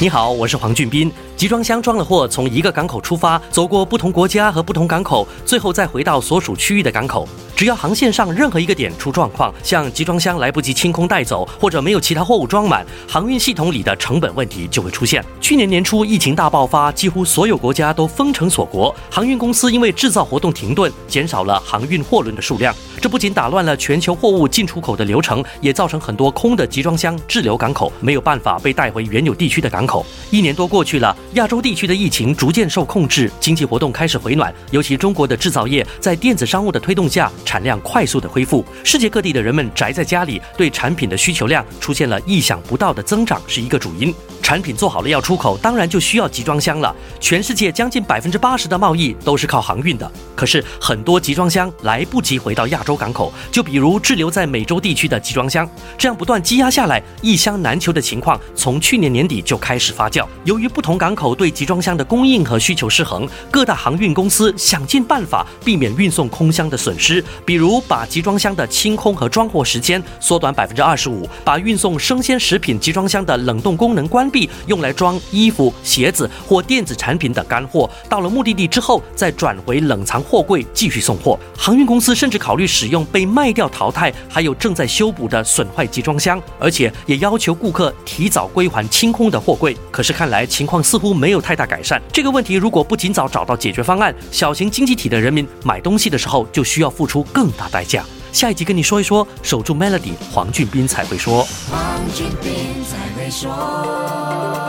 你好，我是黄俊斌。集装箱装了货，从一个港口出发，走过不同国家和不同港口，最后再回到所属区域的港口。只要航线上任何一个点出状况，像集装箱来不及清空带走，或者没有其他货物装满，航运系统里的成本问题就会出现。去年年初疫情大爆发，几乎所有国家都封城锁国，航运公司因为制造活动停顿，减少了航运货轮的数量。这不仅打乱了全球货物进出口的流程，也造成很多空的集装箱滞留港口，没有办法被带回原有地区的港口。一年多过去了。亚洲地区的疫情逐渐受控制，经济活动开始回暖，尤其中国的制造业在电子商务的推动下，产量快速的恢复。世界各地的人们宅在家里，对产品的需求量出现了意想不到的增长，是一个主因。产品做好了要出口，当然就需要集装箱了。全世界将近百分之八十的贸易都是靠航运的，可是很多集装箱来不及回到亚洲港口，就比如滞留在美洲地区的集装箱，这样不断积压下来，一箱难求的情况从去年年底就开始发酵。由于不同港口对集装箱的供应和需求失衡，各大航运公司想尽办法避免运送空箱的损失，比如把集装箱的清空和装货时间缩短百分之二十五，把运送生鲜食品集装箱的冷冻功能关闭。用来装衣服、鞋子或电子产品等干货，到了目的地之后再转回冷藏货柜继续送货。航运公司甚至考虑使用被卖掉、淘汰，还有正在修补的损坏集装箱，而且也要求顾客提早归还清空的货柜。可是看来情况似乎没有太大改善。这个问题如果不尽早找到解决方案，小型经济体的人民买东西的时候就需要付出更大代价。下一集跟你说一说，守住 Melody，黄俊斌才会说。黄俊斌才会说。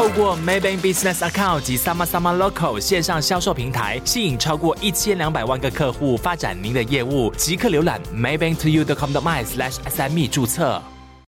透过 Maybank Business Account 及 Summa Summa Local 线上销售平台，吸引超过一千两百万个客户，发展您的业务。即刻浏览 maybanktoyou.com.my/sme 注册。